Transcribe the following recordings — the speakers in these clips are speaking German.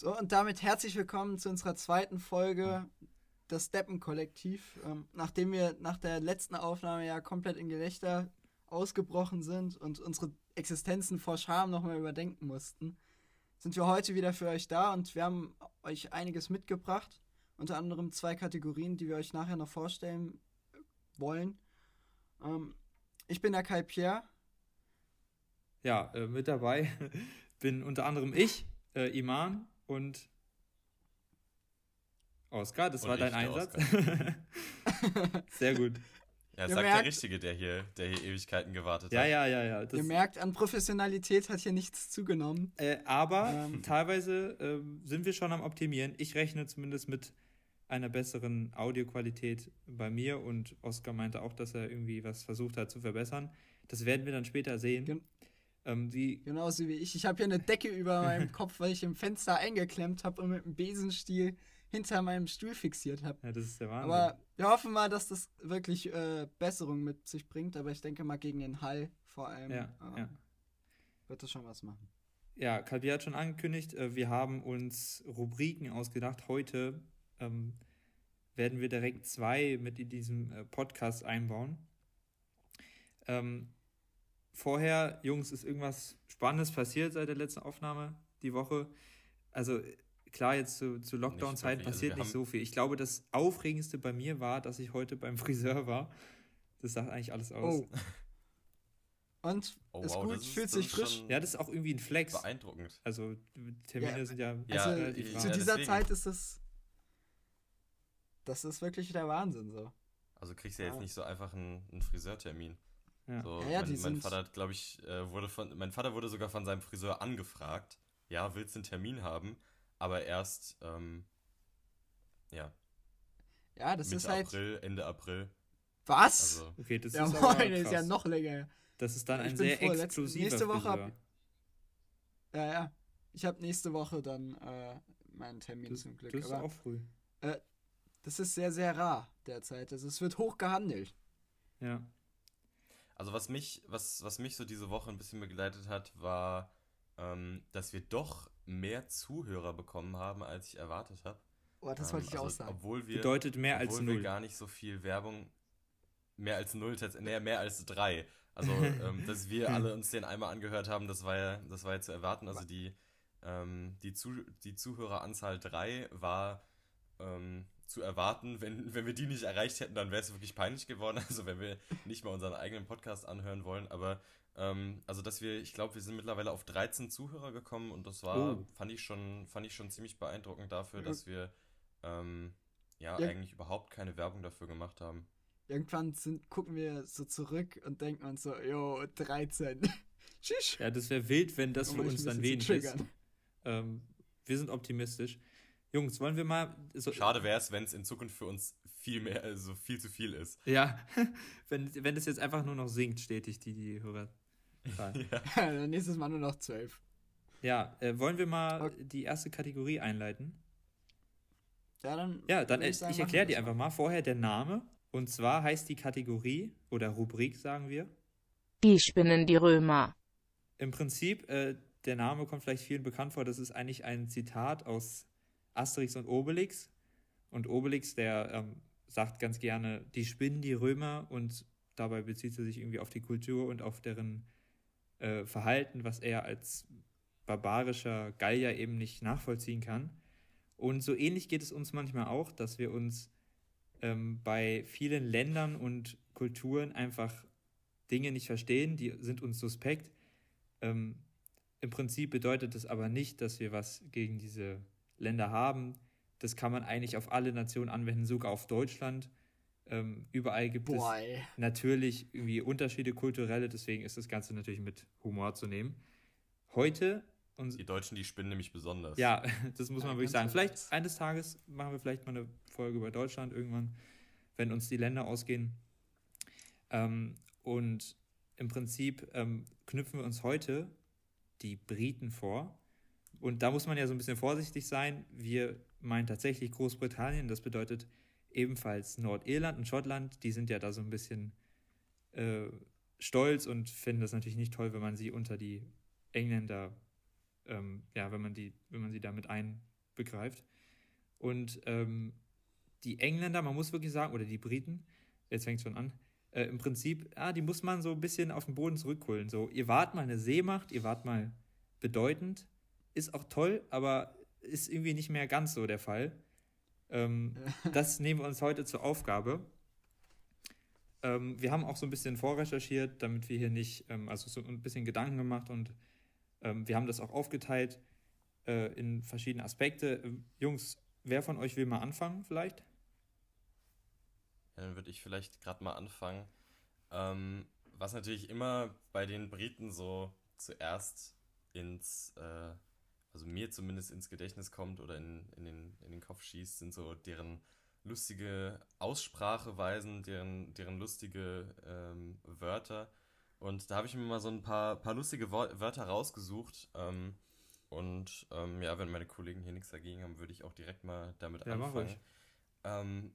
So, und damit herzlich willkommen zu unserer zweiten Folge des Steppen-Kollektiv. Ähm, nachdem wir nach der letzten Aufnahme ja komplett in Gelächter ausgebrochen sind und unsere Existenzen vor Scham nochmal überdenken mussten, sind wir heute wieder für euch da und wir haben euch einiges mitgebracht. Unter anderem zwei Kategorien, die wir euch nachher noch vorstellen wollen. Ähm, ich bin der Kai Pierre. Ja, äh, mit dabei bin unter anderem ich, äh, Iman und Oskar. Das und war dein Einsatz. Sehr gut. Ja, sagt merkt, der Richtige, der hier, der hier Ewigkeiten gewartet ja, hat. Ja, ja, ja. Das ihr merkt, an Professionalität hat hier nichts zugenommen. Äh, aber ähm. teilweise äh, sind wir schon am Optimieren. Ich rechne zumindest mit einer besseren Audioqualität bei mir und Oskar meinte auch, dass er irgendwie was versucht hat zu verbessern. Das werden wir dann später sehen. Gen ähm, die Genauso wie ich. Ich habe hier eine Decke über meinem Kopf, weil ich im Fenster eingeklemmt habe und mit einem Besenstiel hinter meinem Stuhl fixiert habe. Ja, das ist der Wahnsinn. Aber wir hoffen mal, dass das wirklich äh, Besserung mit sich bringt. Aber ich denke mal gegen den Hall vor allem ja, äh, ja. wird das schon was machen. Ja, Kalbi hat schon angekündigt, äh, wir haben uns Rubriken ausgedacht. Heute ähm, werden wir direkt zwei mit in diesem äh, Podcast einbauen. Ähm, vorher, Jungs, ist irgendwas Spannendes passiert seit der letzten Aufnahme die Woche? Also klar, jetzt zu, zu Lockdown-Zeiten also passiert also nicht so viel. Ich glaube, das Aufregendste bei mir war, dass ich heute beim Friseur war. Das sagt eigentlich alles aus. Oh. Und oh, ist wow, gut, fühlt sich frisch. Ja, das ist auch irgendwie ein Flex. Beeindruckend. Also Termine ja. sind ja, ja also, zu dieser deswegen. Zeit ist das das ist wirklich der Wahnsinn so. Also kriegst du ja jetzt nicht so einfach einen, einen Friseurtermin. Ja. So, ja, mein, mein Vater glaube ich, äh, wurde von, mein Vater wurde sogar von seinem Friseur angefragt. Ja, willst du einen Termin haben? Aber erst, ähm, ja. Ja, das Mitte ist halt. April, Ende April. Was? Also, okay, das ja, ist, moin, ist ja noch länger. Das ist dann ein sehr exklusiver Nächste Woche hab, Ja, ja. Ich habe nächste Woche dann äh, meinen Termin das, zum Glück. Das ist Aber, auch früh. Äh, das ist sehr, sehr rar derzeit. Also es wird hoch gehandelt. Ja. Also was mich, was, was mich so diese Woche ein bisschen begleitet hat, war, ähm, dass wir doch mehr Zuhörer bekommen haben, als ich erwartet habe. Oh, das wollte ich also, auch sagen. Obwohl wir, Bedeutet mehr als obwohl null. wir gar nicht so viel Werbung, mehr als null, nee, mehr als drei. Also, ähm, dass wir alle uns den einmal angehört haben, das war ja, das war ja zu erwarten. Also die, ähm, die, Zu die Zuhöreranzahl drei war ähm, zu erwarten. Wenn, wenn wir die nicht erreicht hätten, dann wäre es wirklich peinlich geworden. Also wenn wir nicht mal unseren eigenen Podcast anhören wollen. Aber ähm, also dass wir, ich glaube, wir sind mittlerweile auf 13 Zuhörer gekommen und das war, oh. fand ich schon, fand ich schon ziemlich beeindruckend dafür, dass wir ähm, ja, ja, eigentlich überhaupt keine Werbung dafür gemacht haben. Irgendwann sind, gucken wir so zurück und denken uns so, jo, 13. Tschüss. Ja, das wäre wild, wenn das für uns dann wenig ist. Ähm, wir sind optimistisch. Jungs, wollen wir mal. So Schade wäre es, wenn es in Zukunft für uns viel mehr, also viel zu viel ist. Ja, wenn, wenn es jetzt einfach nur noch sinkt, stetig, die, die Hörer. ja. Dann nächstes Mal nur noch zwölf. Ja, äh, wollen wir mal okay. die erste Kategorie einleiten? Ja, dann. Ja, dann ich, ich erkläre die einfach mal. Vorher der Name. Und zwar heißt die Kategorie oder Rubrik, sagen wir. Die spinnen die Römer. Im Prinzip, äh, der Name kommt vielleicht vielen bekannt vor. Das ist eigentlich ein Zitat aus Asterix und Obelix. Und Obelix, der ähm, sagt ganz gerne, die spinnen die Römer und dabei bezieht er sich irgendwie auf die Kultur und auf deren äh, Verhalten, was er als barbarischer Gallier eben nicht nachvollziehen kann. Und so ähnlich geht es uns manchmal auch, dass wir uns ähm, bei vielen Ländern und Kulturen einfach Dinge nicht verstehen, die sind uns suspekt. Ähm, Im Prinzip bedeutet das aber nicht, dass wir was gegen diese Länder haben. Das kann man eigentlich auf alle Nationen anwenden, sogar auf Deutschland. Ähm, überall gibt Boy. es natürlich irgendwie Unterschiede kulturelle, deswegen ist das Ganze natürlich mit Humor zu nehmen. Heute. die Deutschen, die spinnen nämlich besonders. Ja, das muss man ja, wirklich sagen. Vielleicht eines Tages machen wir vielleicht mal eine Folge über Deutschland irgendwann, wenn uns die Länder ausgehen. Ähm, und im Prinzip ähm, knüpfen wir uns heute die Briten vor. Und da muss man ja so ein bisschen vorsichtig sein. Wir meinen tatsächlich Großbritannien, das bedeutet ebenfalls Nordirland und Schottland. Die sind ja da so ein bisschen äh, stolz und finden das natürlich nicht toll, wenn man sie unter die Engländer, ähm, ja, wenn man die, wenn man sie damit ein, begreift. Und ähm, die Engländer, man muss wirklich sagen, oder die Briten, jetzt fängt es schon an, äh, im Prinzip, ja, die muss man so ein bisschen auf den Boden zurückholen. So, ihr wart mal eine Seemacht, ihr wart mal bedeutend, ist auch toll, aber ist irgendwie nicht mehr ganz so der Fall. Ähm, das nehmen wir uns heute zur Aufgabe. Ähm, wir haben auch so ein bisschen vorrecherchiert, damit wir hier nicht, ähm, also so ein bisschen Gedanken gemacht und ähm, wir haben das auch aufgeteilt äh, in verschiedene Aspekte. Ähm, Jungs, wer von euch will mal anfangen vielleicht? Ja, dann würde ich vielleicht gerade mal anfangen. Ähm, was natürlich immer bei den Briten so zuerst ins, äh, also mir zumindest ins Gedächtnis kommt oder in, in, den, in den Kopf schießt, sind so deren lustige Ausspracheweisen, deren, deren lustige ähm, Wörter. Und da habe ich mir mal so ein paar, paar lustige Wörter rausgesucht. Ähm, und ähm, ja, wenn meine Kollegen hier nichts dagegen haben, würde ich auch direkt mal damit ja, anfangen. Ähm,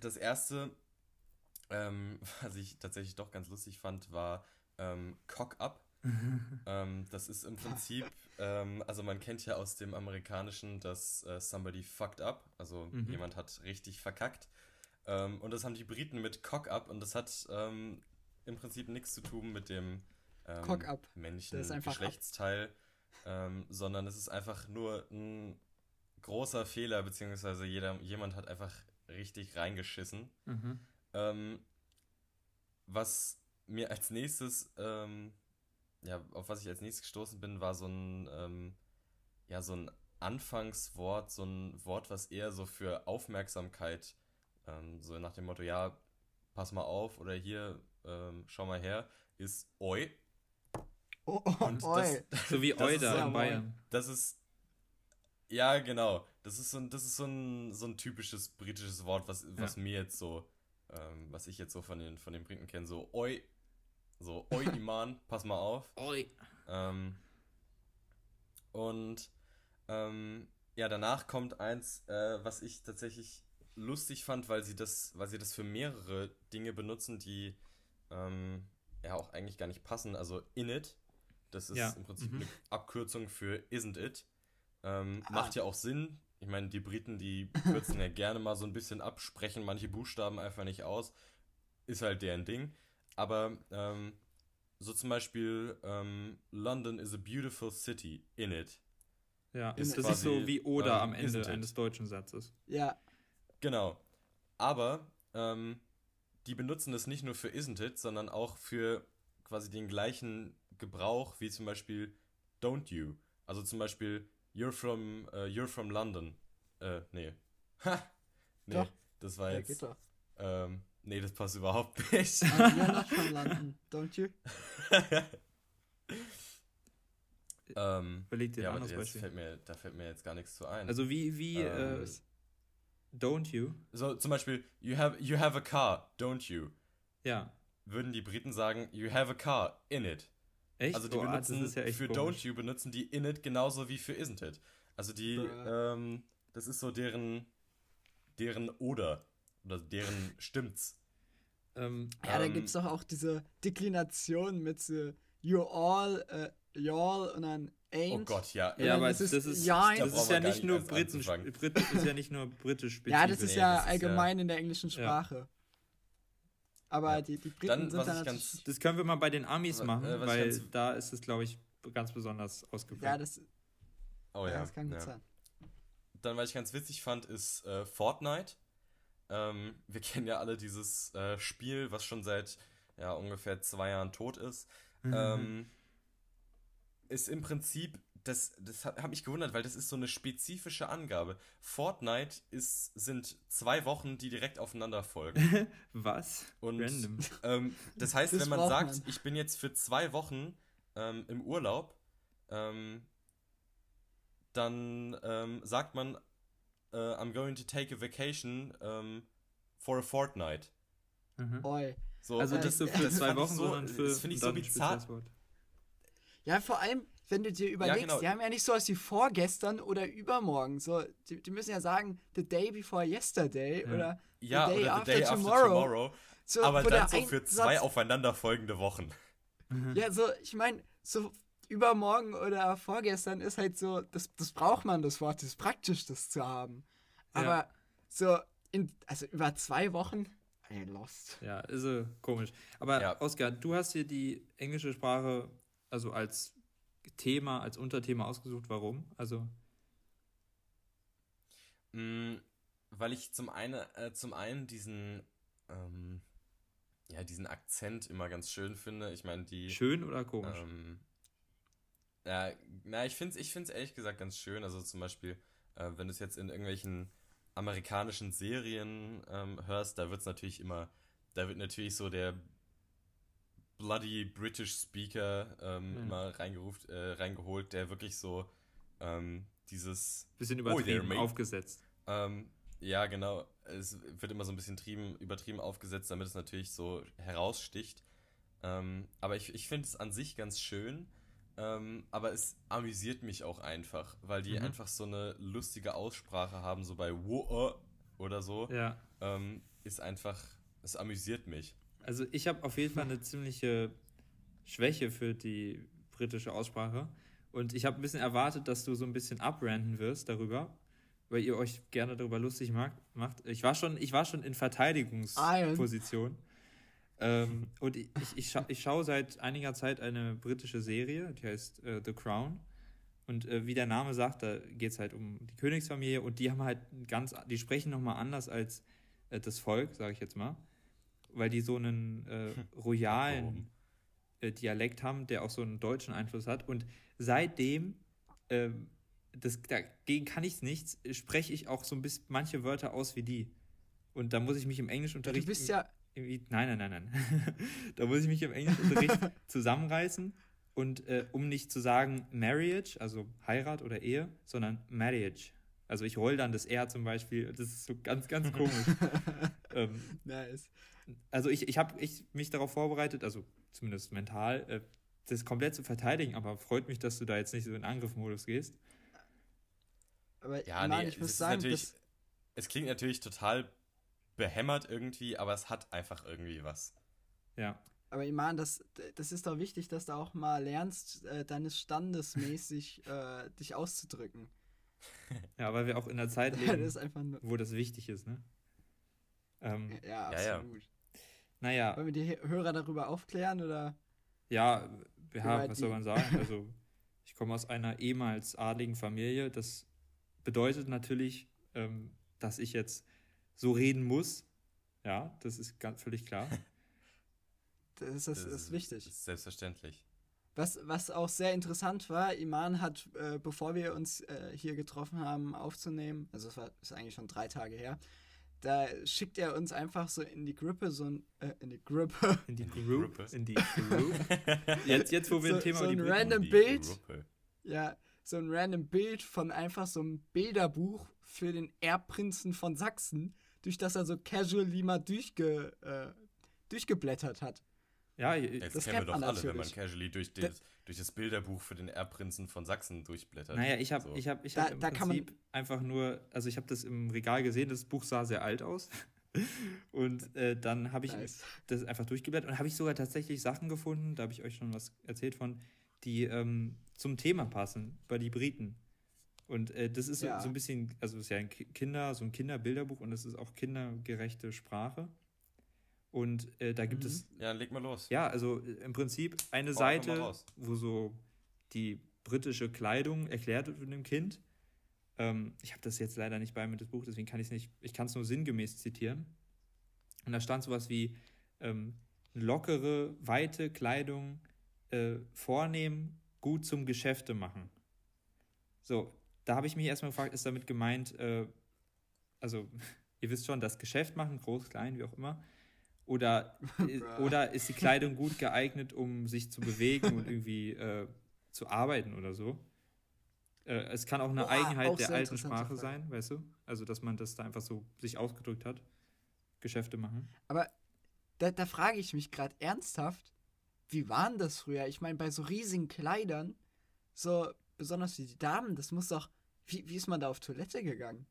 das erste, ähm, was ich tatsächlich doch ganz lustig fand, war ähm, Cock Up. Ähm, das ist im Prinzip, ähm, also man kennt ja aus dem Amerikanischen das äh, Somebody fucked up, also mhm. jemand hat richtig verkackt. Ähm, und das haben die Briten mit Cock Up und das hat ähm, im Prinzip nichts zu tun mit dem ähm, männlichen Geschlechtsteil, sondern es ist einfach nur ein großer Fehler, beziehungsweise jeder, jemand hat einfach richtig reingeschissen. Mhm. Ähm, was mir als nächstes, ähm, ja, auf was ich als nächstes gestoßen bin, war so ein, ähm, ja, so ein Anfangswort, so ein Wort, was eher so für Aufmerksamkeit, ähm, so nach dem Motto, ja, pass mal auf oder hier, ähm, schau mal her, ist Oi. Oh, oh, Und oi. Das, so wie Oi da in Bayern. Das ist, ja, genau. Das ist so ein, das ist so ein, so ein typisches britisches Wort, was, was ja. mir jetzt so ähm, was ich jetzt so von den, von den Briten kenne, so oi, so oi Iman, pass mal auf. Oi. Ähm, und ähm, ja, danach kommt eins, äh, was ich tatsächlich lustig fand, weil sie das, weil sie das für mehrere Dinge benutzen, die ähm, ja auch eigentlich gar nicht passen. Also in it, das ist ja. im Prinzip mhm. eine Abkürzung für isn't it. Ähm, ah. Macht ja auch Sinn, ich meine, die Briten, die kürzen ja gerne mal so ein bisschen ab, sprechen manche Buchstaben einfach nicht aus. Ist halt deren Ding. Aber ähm, so zum Beispiel ähm, London is a beautiful city in it. Ja, ist das quasi, ist so wie oder ähm, am Ende eines deutschen Satzes. Ja. Genau. Aber ähm, die benutzen das nicht nur für isn't it, sondern auch für quasi den gleichen Gebrauch wie zum Beispiel don't you. Also zum Beispiel You're from, uh, you're from London. Äh, nee. Ha! Nee, doch. das war jetzt. Ja, geht doch. Ähm, nee, das passt überhaupt nicht. you're not from London, don't you? ähm, Überleg dir ja, aber jetzt fällt mir, da fällt mir jetzt gar nichts zu ein. Also wie, wie, ähm, äh, don't you? So, zum Beispiel, you have, you have a car, don't you? Ja. Würden die Briten sagen, you have a car, in it. Echt? Also die oh, benutzen ja für komisch. Don't You benutzen die in it genauso wie für Isn't It. Also die, ähm, das ist so deren, deren oder oder deren stimmt's. Ähm, ja, da ähm, gibt's doch auch diese Deklination mit so you all, uh, y'all und dann ain't. Oh Gott, ja. Ja, aber das ist, das ist, das ist ja nicht nur Briten, Brit, ist ja nicht nur britisch spezifisch. Ja, das ist nee, ja das allgemein ja, in der englischen Sprache. Ja. Aber ja. die, die Briten dann, sind dann ganz, Das können wir mal bei den Amis machen, äh, weil ganz, da ist es, glaube ich, ganz besonders ausgeprägt. Ja, das, oh, ja, das kann gut ja. sein. Dann, was ich ganz witzig fand, ist äh, Fortnite. Ähm, wir kennen ja alle dieses äh, Spiel, was schon seit ja, ungefähr zwei Jahren tot ist. Mhm. Ähm, ist im Prinzip das, das hat, hat mich gewundert, weil das ist so eine spezifische Angabe. Fortnite ist, sind zwei Wochen, die direkt aufeinander folgen. Was? Und, Random. Ähm, das heißt, das wenn man sagt, man. ich bin jetzt für zwei Wochen ähm, im Urlaub, ähm, dann ähm, sagt man, äh, I'm going to take a vacation ähm, for a fortnight. Mhm. So, also nicht so für zwei Wochen, so, sondern für das finde ich so bizarr. Ja, vor allem, wenn du dir überlegst, ja, genau. die haben ja nicht so was wie vorgestern oder übermorgen. So, die, die müssen ja sagen, the day before yesterday ja. oder the ja, day, oder after, the day tomorrow. after tomorrow. So, aber dann so für zwei aufeinanderfolgende Wochen. Mhm. Ja, so, ich meine, so übermorgen oder vorgestern ist halt so, das, das braucht man, das Wort, das ist praktisch, das zu haben. Aber Ja. so, in, also über zwei Wochen, ey, lost. Ja, ist äh, komisch. Aber Ja. Oskar, du hast hier die englische Sprache also als Thema, als Unterthema ausgesucht. Warum? Also, Mm, weil ich zum einen, äh, zum einen diesen, ähm, ja, diesen Akzent immer ganz schön finde. Ich meine, die. schön oder komisch? Ähm, ja, na, ich finde es ich find's ehrlich gesagt ganz schön. Also zum Beispiel, äh, wenn du es jetzt in irgendwelchen amerikanischen Serien ähm, hörst, da wird es natürlich immer, da wird natürlich so der bloody British Speaker ähm, Ja. immer reingeruft, äh, reingeholt, der wirklich so ähm, dieses Bisschen Oh, übertrieben, mate. aufgesetzt. ähm, ja, genau. Es wird immer so ein bisschen trieben, übertrieben aufgesetzt, damit es natürlich so heraussticht. Ähm, aber ich, ich finde es an sich ganz schön. Ähm, aber es amüsiert mich auch einfach, weil die Mhm. einfach so eine lustige Aussprache haben, so bei wo oder so. Ja. Ähm, ist einfach, es amüsiert mich. Also ich habe auf jeden Fall eine ziemliche Schwäche für die britische Aussprache. Und ich habe ein bisschen erwartet, dass du so ein bisschen abranden wirst darüber, weil ihr euch gerne darüber lustig mag, macht. Ich war schon, ich war schon in Verteidigungsposition. Ähm, und ich, ich, scha ich schaue seit einiger Zeit eine britische Serie, die heißt äh, The Crown. Und äh, wie der Name sagt, da geht es halt um die Königsfamilie und die haben halt ganz, die sprechen nochmal anders als äh, das Volk, sage ich jetzt mal. Weil die so einen äh, royalen Warum? äh, Dialekt haben, der auch so einen deutschen Einfluss hat. Und seitdem, ähm, das, dagegen kann ich nichts, spreche ich auch so ein bisschen manche Wörter aus wie die. Und da muss ich mich im Du Englischunterricht. bist ja, nein, nein, nein, nein. da muss ich mich im Englischunterricht zusammenreißen. Und äh, um nicht zu sagen Marriage, also Heirat oder Ehe, sondern Marriage. Also ich roll dann das R zum Beispiel. Das ist so ganz, ganz komisch. ähm, nice. also ich, ich habe ich mich darauf vorbereitet, also zumindest mental, äh, das komplett zu verteidigen, aber freut mich, dass du da jetzt nicht so in Angriffmodus gehst. Aber Ja, Mann, nee, ich muss sagen, natürlich, das, es klingt natürlich total behämmert irgendwie, aber es hat einfach irgendwie was. Ja. aber Iman, das, das ist doch wichtig, dass du auch mal lernst, äh, deines Standes mäßig äh, dich auszudrücken. Ja, weil wir auch in einer Zeit das leben, ist einfach nur. wo das wichtig ist, ne? Ähm, Ja, Ja, ja. absolut. naja, Wollen wir die Hörer darüber aufklären oder? ja, ja, was soll man sagen? Also, ich komme aus einer ehemals adligen Familie. Das bedeutet natürlich, ähm, dass ich jetzt so reden muss. Ja, das ist ganz völlig klar. Das ist, das ist wichtig. Das ist selbstverständlich. Was, was auch sehr interessant war, Iman hat, äh, bevor wir uns äh, hier getroffen haben, aufzunehmen, also es war ist eigentlich schon drei Tage her, da schickt er uns einfach so in die Gruppe so ein, äh, in die Gruppe, In die Group. Gruppe. In die Group. Jetzt, jetzt wo wir So- ein Thema so über die ein random Die Bild. Gruppe. ja, so ein random Bild von einfach so einem Bilderbuch für den Erbprinzen von Sachsen, durch das er so casually mal durchge, äh, durchgeblättert hat. Ja, Jetzt Das kennen wir kennt doch alle, wenn man natürlich. casually durch, Da- das, durch das Bilderbuch für den Erbprinzen von Sachsen durchblättert. naja, ich habe So. ich hab, ich Da- hab im da kann man- Prinzip einfach nur, also ich habe das im Regal gesehen, das Buch sah sehr alt aus. Und äh, dann habe ich Nice. das einfach durchgeblättert und habe ich sogar tatsächlich Sachen gefunden, da habe ich euch schon was erzählt von, die ähm, zum Thema passen, bei die Briten. Und äh, das ist so, Ja. so ein bisschen, also es ist ja ein Ki- Kinder, so ein Kinderbilderbuch und es ist auch kindergerechte Sprache. Und äh, da gibt Mhm. es Ja, leg mal los. Ja, also äh, im Prinzip eine mal Seite, wo so die britische Kleidung erklärt wird von dem Kind. Ähm, ich habe das jetzt leider nicht bei mir, das Buch, deswegen kann ich es nicht, ich kann es nur sinngemäß zitieren. Und da stand sowas wie ähm, lockere, weite Kleidung äh, vornehmen, gut zum Geschäfte machen. So, da habe ich mich erstmal gefragt, ist damit gemeint, äh, also ihr wisst schon, das Geschäft machen, groß, klein, wie auch immer. Oder, äh, oder ist die Kleidung gut geeignet, um sich zu bewegen und irgendwie äh, zu arbeiten oder so? Äh, es kann auch eine Boah, Eigenheit auch der alten Sprache Frage. sein, weißt du? Also, dass man das da einfach so sich ausgedrückt hat. Geschäfte machen. Aber da, da frage ich mich gerade ernsthaft, wie waren das früher? Ich meine, bei so riesigen Kleidern, so besonders für die Damen, das muss doch. Wie, wie ist man da auf Toilette gegangen?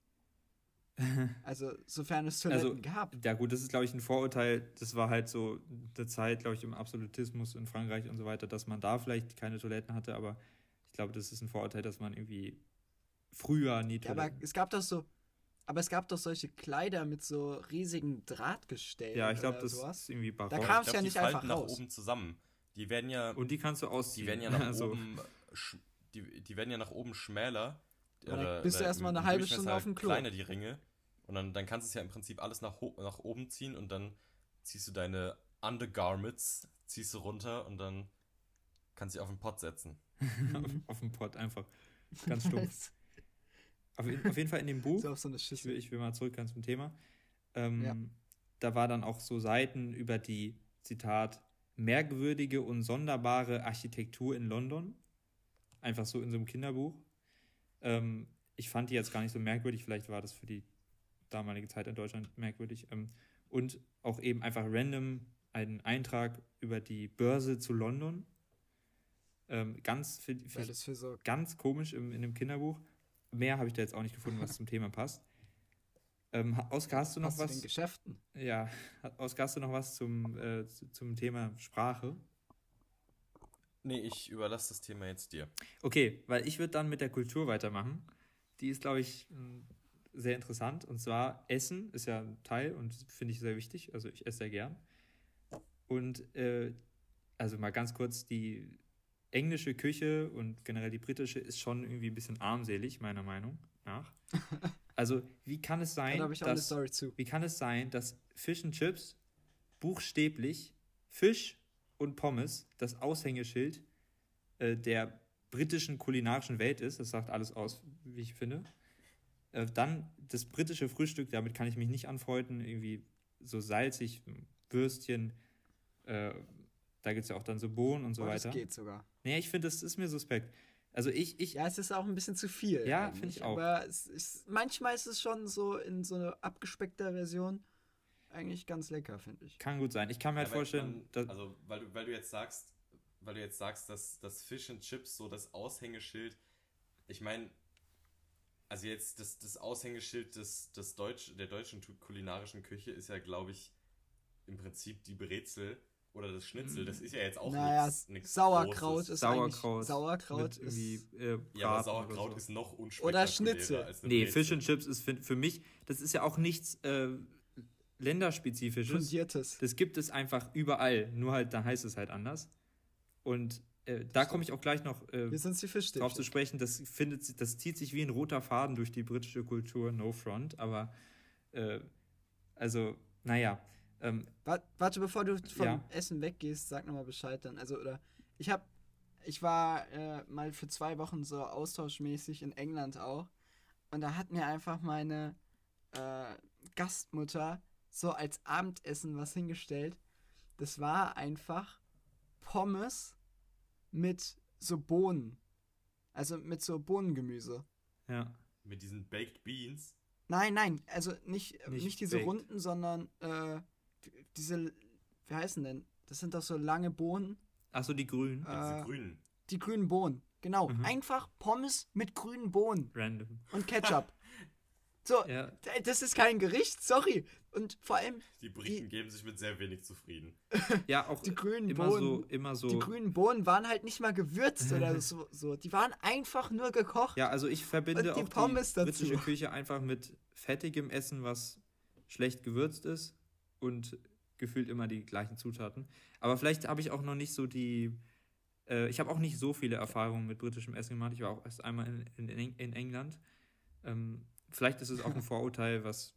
Also, sofern es Toiletten Also, gab. Ja, gut, das ist, glaube ich, ein Vorurteil. Das war halt so eine Zeit, glaube ich, im Absolutismus in Frankreich und so weiter, dass man da vielleicht keine Toiletten hatte, aber ich glaube, das ist ein Vorurteil, dass man irgendwie früher nie Ja, aber Toiletten. es gab doch so. Aber es gab doch solche Kleider mit so riesigen Drahtgestellen. Ja, ich glaube, das sowas. ist irgendwie barock. Da kam- glaub, ja die nicht einfach nach raus. oben zusammen. Die werden ja, und die kannst du ausziehen. die werden ja nach also, oben, die, die werden ja nach oben schmäler. Aber dann bist du erstmal eine halbe Stunde auf dem Klo. Kleiner die Ringe. Und dann, dann kannst du es ja im Prinzip alles nach, nach oben ziehen und dann ziehst du deine Undergarments, ziehst du runter und dann kannst du dich auf den Pott setzen. auf, auf dem Pott einfach. Ganz stumpf. auf, jeden- auf jeden Fall in dem Buch. so auf so eine ich Schüssel. will, ich will mal zurück zum Thema. Ähm, Ja. Da war dann auch so Seiten über die, Zitat, merkwürdige und sonderbare Architektur in London. Einfach so in so einem Kinderbuch. Ähm, ich fand die jetzt gar nicht so merkwürdig, vielleicht war das für die damalige Zeit in Deutschland merkwürdig. Ähm, und auch eben einfach random einen Eintrag über die Börse zu London. Ähm, ganz, für so. ganz komisch im, in dem Kinderbuch. Mehr habe ich da jetzt auch nicht gefunden, was zum Thema passt. Ähm, Oskar, hast du noch den was? Geschäften. Ja, Oskar, hast du noch was zum, äh, zu- zum Thema Sprache? Nee, ich überlasse das Thema jetzt dir. Okay, weil ich würde dann mit der Kultur weitermachen. Die ist, glaube ich, m, sehr interessant. Und zwar Essen ist ja ein Teil und finde ich sehr wichtig. Also ich esse sehr gern. Und äh, also mal ganz kurz, die englische Küche und generell die britische ist schon irgendwie ein bisschen armselig, meiner Meinung nach. Also wie kann es sein, Da ich auch eine dass Story zu. Wie kann es sein, dass Fish and Chips buchstäblich Fisch und Pommes das Aushängeschild äh, der britischen kulinarischen Welt ist? Das sagt alles aus, wie ich finde. Äh, dann das britische Frühstück, damit kann ich mich nicht anfreunden. Irgendwie so salzig, Würstchen. Äh, da gibt es ja auch dann so Bohnen und so das weiter. geht sogar. Nee, ich finde, das ist mir suspekt. Also ich, ich, Ja, es ist auch ein bisschen zu viel. Ja, eigentlich, find ich auch. Aber ist, manchmal ist es schon so in so einer abgespeckter Version eigentlich ganz lecker, finde ich. kann gut sein. Ich kann mir halt Ja, weil vorstellen, man- dass, also, weil du, weil du jetzt sagst, weil du jetzt sagst, dass das Fish and Chips so das Aushängeschild, ich meine, also jetzt das, das Aushängeschild des, des Deutsch, der deutschen kulinarischen Küche ist ja, glaube ich, im Prinzip die Brezel oder das Schnitzel. Das ist ja jetzt auch naja, nichts- nichts Sauerkraut Großes. ist Sauerkraut. Sauerkraut ist irgendwie äh, Ja, aber Sauerkraut oder so. ist noch unspektakulärer Schnitzel. als eine Nee, Brezel. Fish and Chips ist für, für mich, das ist ja auch nichts äh, länderspezifisches. fundiertes. Das gibt es einfach überall, nur halt, da heißt es halt anders. Und äh, da komme ich auch gleich noch äh, drauf zu sprechen. Das, findet, das zieht sich wie ein roter Faden durch die britische Kultur, no front. Aber, äh, also, naja. Ähm, Wa- Warte, bevor du vom Ja. Essen weggehst, sag nochmal Bescheid dann. Also, oder ich hab, ich war äh, mal für zwei Wochen so austauschmäßig in England auch. Und da hat mir einfach meine äh, Gastmutter so als Abendessen was hingestellt. Das war einfach Pommes mit so Bohnen. Also mit so Bohnengemüse. ja. Mit diesen Baked Beans. Nein, nein, also nicht, Nicht nicht, diese baked. runden, sondern äh, diese, wie heißen denn? Das sind doch so lange Bohnen. Achso, die Grünen. Ja, Äh, diese grünen. Die grünen Bohnen. Genau. Mhm. Einfach Pommes mit grünen Bohnen Random. und Ketchup. so, Ja. das ist kein Gericht, sorry. Und vor allem, Die Briten geben sich mit sehr wenig zufrieden. Ja, auch Die grünen immer so, Bohnen, immer so. die grünen Bohnen waren halt nicht mal gewürzt oder so, so. Die waren einfach nur gekocht. Ja, also ich verbinde die auch Pommes die britische dazu. Küche einfach mit fettigem Essen, was schlecht gewürzt ist und gefühlt immer die gleichen Zutaten. Aber vielleicht habe ich auch noch nicht so die. Äh, ich habe auch nicht so viele Erfahrungen mit britischem Essen gemacht. Ich war auch erst einmal in, in, in in England. Ähm, vielleicht ist es auch ein Vorurteil, was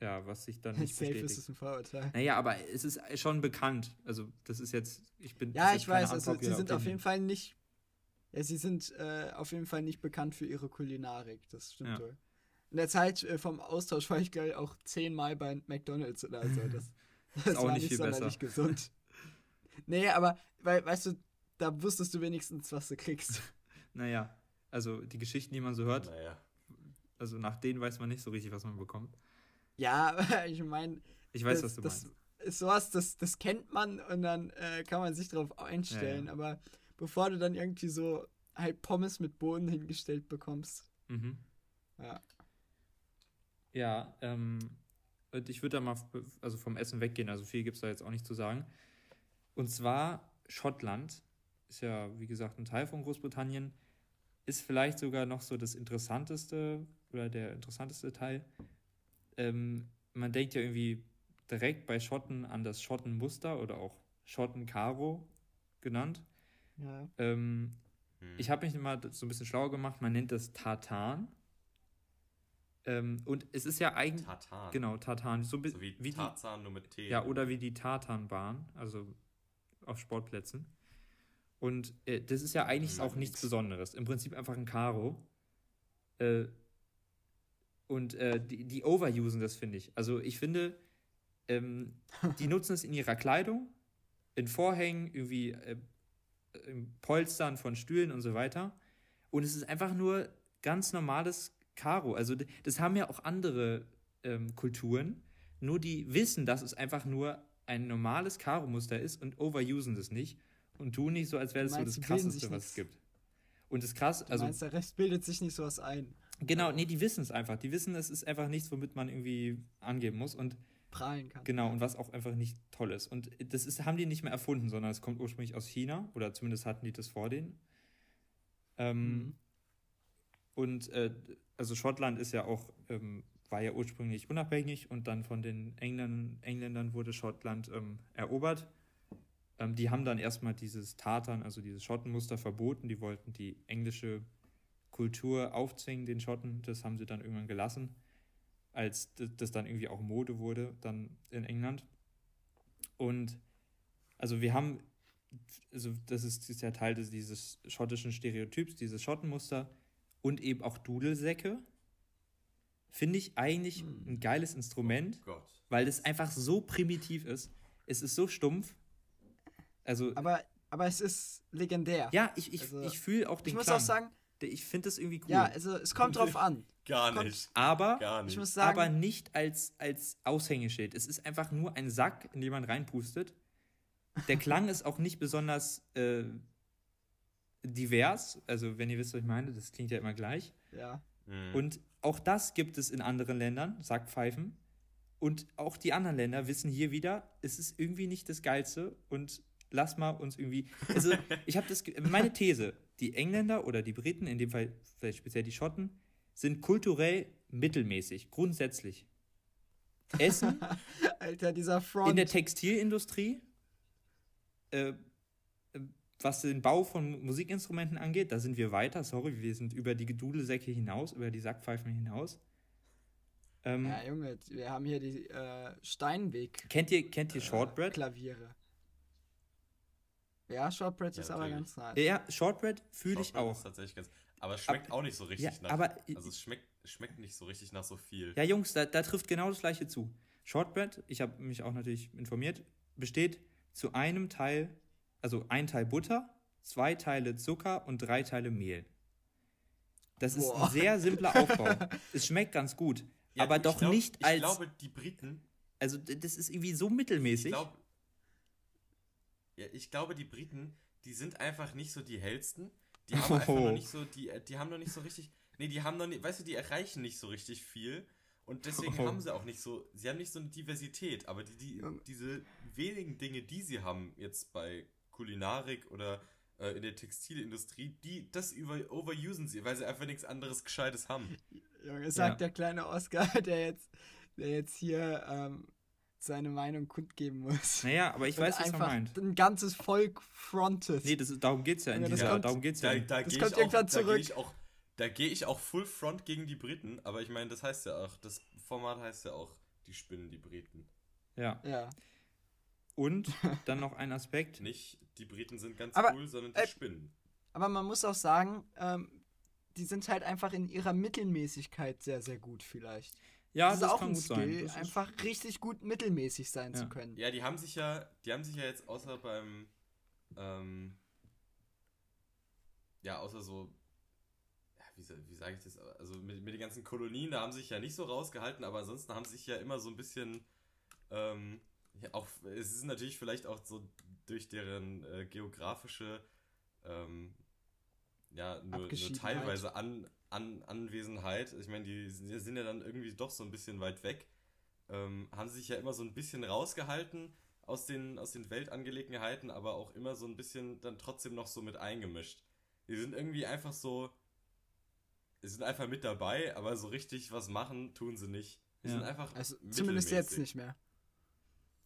ja, was sich dann nicht Safe ist bestätigt. es ein Vorurteil. Naja, aber es ist schon bekannt. Also das ist jetzt. Ich bin. Ja, ist ich weiß, also sie sind auf jeden Fall nicht. Ja, sie sind äh, auf jeden Fall nicht bekannt für ihre Kulinarik. Das stimmt Ja. wohl. In der Zeit äh, vom Austausch war ich gleich auch zehnmal bei McDonalds oder so. Das, das auch war nicht nicht viel sonderlich gesund. Nee, aber weil, weißt du, da wusstest du wenigstens, was du kriegst. Naja, also die Geschichten, die man so hört, Naja. Also nach denen weiß man nicht so richtig, was man bekommt. Ja, aber ich meine, Ich weiß, das, was du das meinst. ist sowas, das, das kennt man und dann äh, kann man sich darauf einstellen. Ja, ja. Aber bevor du dann irgendwie so halt Pommes mit Bohnen hingestellt bekommst, Mhm. ja. Ja, ähm, und ich würde da mal also vom Essen weggehen, also viel gibt es da jetzt auch nicht zu sagen. Und zwar Schottland ist ja, wie gesagt, ein Teil von Großbritannien, ist vielleicht sogar noch so das interessanteste oder der interessanteste Teil. Ähm, man denkt ja irgendwie direkt bei Schotten an das Schottenmuster oder auch Schottenkaro genannt. Ja. Ähm, Hm. ich habe mich mal so ein bisschen schlauer gemacht, man nennt das Tartan. Ähm, und es ist ja eigentlich. Tartan. Genau, Tartan. So, So wie, wie die, Tarzan, nur mit T. ja, oder wie die Tartanbahn, also auf Sportplätzen. Und äh, das ist ja eigentlich Mag auch nichts. Besonderes. Im Prinzip einfach ein Karo. Äh, und äh, die, die overusen das, finde ich. Also ich finde, ähm, die nutzen es in ihrer Kleidung, in Vorhängen, irgendwie äh, im Polstern von Stühlen und so weiter. Und es ist einfach nur ganz normales Karo. Also das haben ja auch andere ähm, Kulturen. Nur die wissen, dass es einfach nur ein normales Karo-Muster ist und overusen das nicht und tun nicht so, als wäre das so meinst, das die bilden Krasseste, was es gibt. Und das krass, Du also meinst, der Rest bildet sich nicht sowas ein. Genau, nee, die wissen es einfach. Die wissen, es ist einfach nichts, womit man irgendwie angeben muss und Prahlen kann. genau und was auch einfach nicht toll ist. Und das ist, haben die nicht mehr erfunden, sondern es kommt ursprünglich aus China oder zumindest hatten die das vor denen. Ähm, Mhm. Und äh, also Schottland ist ja auch, ähm, war ja ursprünglich unabhängig und dann von den Engländern, Engländern wurde Schottland ähm, erobert. Ähm, die haben dann erstmal dieses Tartan, also dieses Schottenmuster verboten. Die wollten die englische Kultur aufzwingen, den Schotten. Das haben sie dann irgendwann gelassen, als das dann irgendwie auch Mode wurde, dann in England. Und also wir haben, also das ist, ist ja Teil des, dieses schottischen Stereotyps, dieses Schottenmuster und eben auch Dudelsäcke. Finde ich eigentlich Hm. ein geiles Instrument, Oh Gott. weil das einfach so primitiv ist. Es ist so stumpf. Also, Aber, aber es ist legendär. ja, ich, ich, also, ich fühle auch den ich muss Klang. auch sagen, ich finde das irgendwie cool. ja, also es kommt drauf an. Gar Kommt- nicht. aber, Gar Ich nicht. muss sagen, aber nicht als, als Aushängeschild. Es ist einfach nur ein Sack, in den man reinpustet. Der Klang ist auch nicht besonders äh, divers. Also, wenn ihr wisst, was ich meine, das klingt ja immer gleich. ja. Mhm. Und auch das gibt es in anderen Ländern, Sackpfeifen. Und auch die anderen Länder wissen hier wieder, es ist irgendwie nicht das Geilste und lass mal uns irgendwie. Also, ich habe das. Meine These: Die Engländer oder die Briten, in dem Fall vielleicht speziell die Schotten, sind kulturell mittelmäßig, grundsätzlich. Essen Alter, dieser Front. in der Textilindustrie, äh, äh, was den Bau von Musikinstrumenten angeht, da sind wir weiter. Sorry, wir sind über die Dudelsäcke hinaus, über die Sackpfeifen hinaus. Ähm, ja, Junge, wir haben hier die äh, Steinweg. kennt ihr, kennt ihr äh, Shortbread? Klaviere. Ja, Shortbread Ja, ist aber ganz nice. Ja, Shortbread fühle ich auch. Ist tatsächlich ganz, aber es schmeckt auch nicht so richtig ja, nach. aber- also es schmeckt, schmeckt nicht so richtig nach so viel. Ja, Jungs, da, da trifft genau das gleiche zu. Shortbread, ich habe mich auch natürlich informiert, besteht zu einem Teil, also ein Teil Butter, zwei Teile Zucker und drei Teile Mehl. Das ist Boah. ein sehr simpler Aufbau. es schmeckt ganz gut, Ja, aber ich doch glaub- nicht Ich als. glaube, die Briten, also, das ist irgendwie so ich mittelmäßig. glaube, ja, ich glaube, die Briten, die sind einfach nicht so die hellsten. Die haben einfach Oh. noch nicht so, die, die haben noch nicht so richtig, nee, die haben noch nicht, weißt du, die erreichen nicht so richtig viel. Und deswegen Oh. haben sie auch nicht so, sie haben nicht so eine Diversität, aber die, die, diese wenigen Dinge, die sie haben, jetzt bei Kulinarik oder äh, in der Textilindustrie, die, das über, overusen sie, weil sie einfach nichts anderes Gescheites haben. Junge, sagt Ja. der kleine Oscar, der jetzt, der jetzt hier ähm, seine Meinung kundgeben muss. naja, aber ich Und weiß, was er meint. ein ganzes Volk frontet. Nee, das ist, darum geht es ja in Ja, dieser, kommt- darum geht's ja. Da, da Das gehe kommt ich, auch, irgendwann da geh zurück. ich auch, da gehe ich auch Full Front gegen die Briten, aber ich meine, das heißt ja auch, das Format heißt ja auch, die spinnen die Briten. ja. Ja. Und dann noch ein Aspekt. Nicht die Briten sind ganz Aber, cool, sondern die äh, spinnen. Aber man muss auch sagen, ähm, die sind halt einfach in ihrer Mittelmäßigkeit sehr, sehr gut vielleicht. Ja, das das, ist auch kann ein gut Skill, einfach richtig gut mittelmäßig sein Ja. zu können. Ja, die haben sich ja, die haben sich ja jetzt außer beim, ähm, ja, außer so, ja, wie, wie sage ich das, also mit, mit den ganzen Kolonien, da haben sie sich ja nicht so rausgehalten, aber ansonsten haben sie sich ja immer so ein bisschen, ähm, ja, auch, es ist natürlich vielleicht auch so durch deren äh, geografische, ähm, ja, nur, nur teilweise an, An Anwesenheit, ich meine, die sind ja dann irgendwie doch so ein bisschen weit weg, ähm, haben sich ja immer so ein bisschen rausgehalten aus den, aus den Weltangelegenheiten, aber auch immer so ein bisschen dann trotzdem noch so mit eingemischt. Die sind irgendwie einfach so, die sind einfach mit dabei, aber so richtig was machen tun sie nicht. Die Ja. sind einfach Also zumindest jetzt nicht mehr.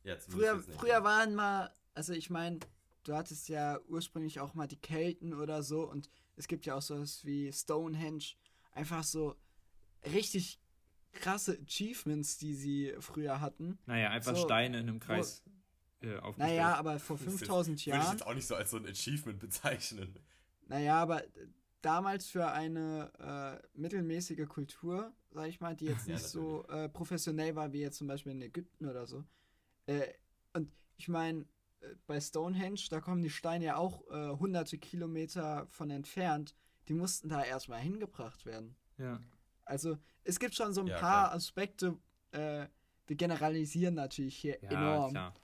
Ja, Früher, nicht früher mehr. waren mal, also ich meine, du hattest ja ursprünglich auch mal die Kelten oder so und es gibt ja auch sowas wie Stonehenge. Einfach so richtig krasse Achievements, die sie früher hatten. Naja, einfach So, Steine in einem Kreis äh, aufgestellt. Naja, aber vor Das ist- 5000 Würde ich Jahren. jetzt auch nicht so als so ein Achievement bezeichnen. Naja, aber damals für eine äh, mittelmäßige Kultur, sag ich mal, die jetzt Ja, nicht so äh, professionell war wie jetzt zum Beispiel in Ägypten oder so. Äh, und ich meine, bei Stonehenge, da kommen die Steine ja auch äh, hunderte Kilometer von entfernt. Die mussten da erstmal hingebracht werden. ja. Also es gibt schon so ein Ja, paar klar. Aspekte, äh, wir generalisieren natürlich hier ja, enorm. klar.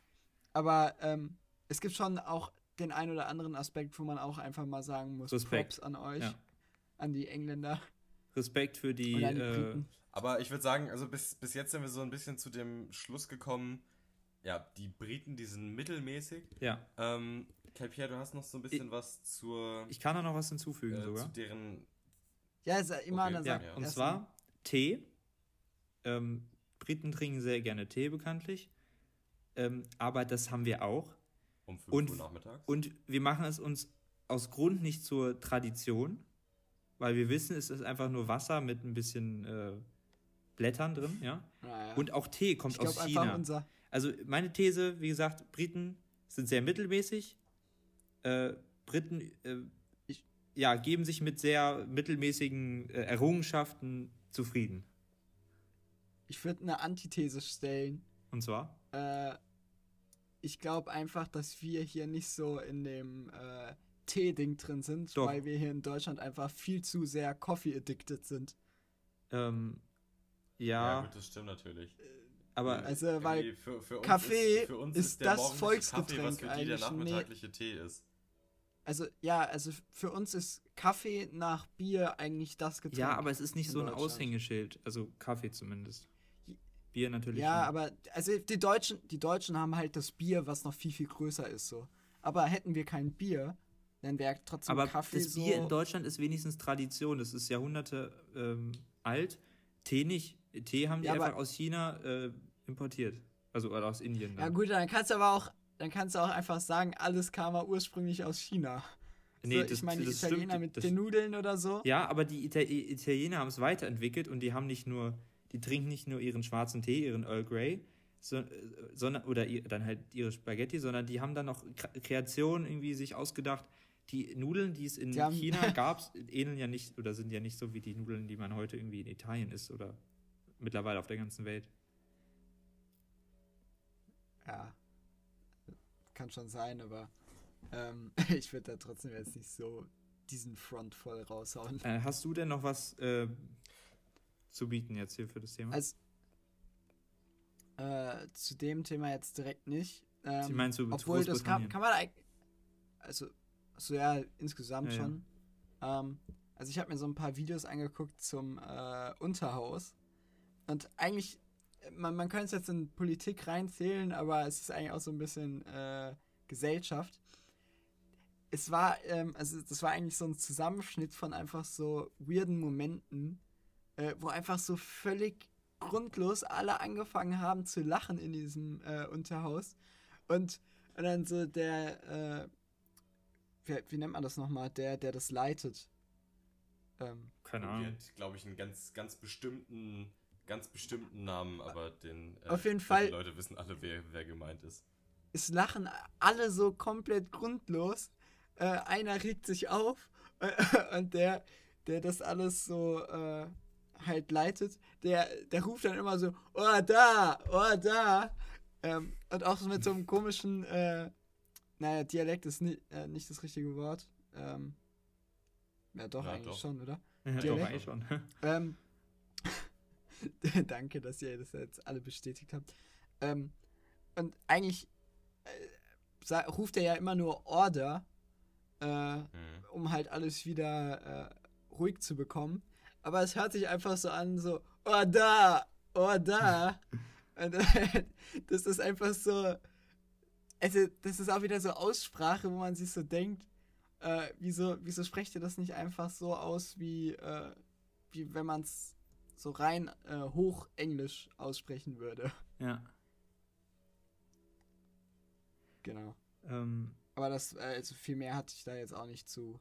Aber ähm, es gibt schon auch den ein oder anderen Aspekt, wo man auch einfach mal sagen muss, Respekt. Props an euch, Ja. an die Engländer Respekt für die. die Äh. Aber ich würde sagen, also bis, bis jetzt sind wir so ein bisschen zu dem Schluss gekommen, ja, die Briten, die sind mittelmäßig. ja, Ähm, Calpierre, du hast noch so ein bisschen was zur, ich kann da noch was hinzufügen äh, zu sogar. deren, Ja, ist immer okay, an der Ja, Sache. ja. und erst zwar Tee. Ähm, Briten trinken sehr gerne Tee bekanntlich. Ähm, aber das haben wir auch. um 5 Und- Uhr nachmittags. Und wir machen es uns aus Grund nicht zur Tradition, weil wir wissen, es ist einfach nur Wasser mit ein bisschen äh, Blättern drin, ja. Naja. Und auch Tee kommt ich aus einfach China. unser. Also meine These, wie gesagt, Briten sind sehr mittelmäßig. Äh, Briten äh, Ich- ja, geben sich mit sehr mittelmäßigen äh, Errungenschaften zufrieden. Ich würde eine Antithese stellen. Und zwar? Äh, ich glaube einfach, dass wir hier nicht so in dem äh, Tee-Ding drin sind, Doch. weil wir hier in Deutschland einfach viel zu sehr Coffee-addicted sind. Ähm, ja, ja, gut, das stimmt natürlich. Aber Also, weil für, für uns Kaffee ist, für uns ist der das Volksgetränk Kaffee, was für die der eigentlich. Nee. nachmittagliche Tee ist. Also, ja, also für uns ist Kaffee nach Bier eigentlich das Getränk. ja, aber es ist nicht so ein. Aushängeschild. Also Kaffee zumindest. Bier natürlich. Ja, schon. aber also die Deutschen, die Deutschen haben halt das Bier, was noch viel, viel größer ist so. Aber hätten wir kein Bier, dann wäre trotzdem Aber Kaffee das so. Bier in Deutschland ist wenigstens Tradition. Das ist Jahrhunderte ähm, alt. Tee nicht. Tee haben die Ja, einfach aus China äh, importiert. Also oder aus Indien. Ja Dann. gut, dann kannst du aber auch, dann kannst du auch einfach sagen, alles kam ursprünglich aus China. Nee, so, das- ich meine, die Italiener stimmt, mit das- den Nudeln oder so. Ja, aber die Ita Italiener haben es weiterentwickelt und die haben nicht nur, die trinken nicht nur ihren schwarzen Tee, ihren Earl Grey, so, äh, sondern, oder ihr, dann halt ihre Spaghetti, sondern die haben dann noch Kre- Kreationen irgendwie sich ausgedacht. Die Nudeln, die es in Die China gab, ähneln ja nicht oder sind ja nicht so wie die Nudeln, die man heute irgendwie in Italien isst oder mittlerweile auf der ganzen Welt. Ja, kann schon sein, aber ähm, ich würde da trotzdem jetzt nicht so diesen Front voll raushauen. Äh, hast du denn noch was äh, zu bieten jetzt hier für das Thema? Also, äh, zu dem Thema jetzt direkt nicht. Ähm, Sie meinen zu- zu obwohl das kann, kann man eigentlich, also, so ja, insgesamt Ja, ja. schon. Ähm, also ich habe mir so ein paar Videos angeguckt zum äh, Unterhaus und eigentlich, man, man könnte es jetzt in Politik reinzählen, aber es ist eigentlich auch so ein bisschen äh, Gesellschaft. Es war, ähm, also das war eigentlich so ein Zusammenschnitt von einfach so weirden Momenten, äh, wo einfach so völlig grundlos alle angefangen haben zu lachen in diesem äh, Unterhaus. Und, und dann so der, äh, wie, wie nennt man das nochmal, der, der das leitet. Ähm, Keine Die Ahnung. hat, glaube ich, einen ganz, ganz bestimmten, ganz bestimmten Namen, aber den. äh, Auf jeden Fall- Die Leute wissen alle, wer, wer gemeint ist. es lachen alle so komplett grundlos. Äh, einer regt sich auf äh, und der, der das alles so äh, halt leitet, der, der ruft dann immer so, oh da, oh da. Ähm, und auch so mit so einem komischen, äh, naja, Dialekt ist ni äh, nicht das richtige Wort. Ähm, ja, doch, Ja, eigentlich doch. schon, oder? Ja, doch, Dialekt? eigentlich schon. Ähm, danke, dass ihr das jetzt alle bestätigt habt. Ähm, und eigentlich äh, ruft er ja immer nur Order, äh, Hm. um halt alles wieder äh, ruhig zu bekommen. aber es hört sich einfach so an, so, oh da. Und, das ist einfach so, also das ist auch wieder so Aussprache, wo man sich so denkt, äh, wieso, wieso sprecht ihr das nicht einfach so aus, wie, äh, wie wenn man es so rein äh, Hochenglisch aussprechen würde. Ja. Genau. Ähm, Aber das, äh, also viel mehr hatte ich da jetzt auch nicht zu.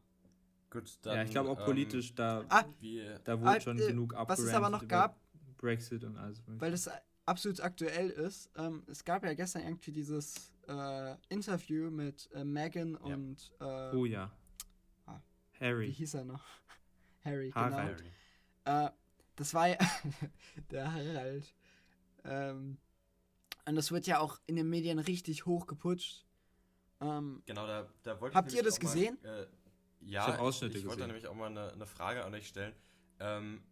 Gut, ja, ich glaube auch ähm, politisch, da, Ah, Wir, da wurde ah, schon äh, genug was es aber noch gab- Brexit und alles. weil das absolut aktuell ist. Ähm, es gab ja gestern irgendwie dieses äh, Interview mit äh, Meghan Ja. und äh, oh ja. Ah. wie Harry. hieß er noch? Harry, Harald. genau. Harry. Das war ja der Harald. Ähm, und das wird ja auch in den Medien richtig hoch geputscht. Ähm, Genau, da, da wollte Habt ich ihr das auch gesehen? Mal, äh, ja, Ich Ausschnitte ich wollte nämlich auch mal eine, eine Frage an euch stellen. Ähm,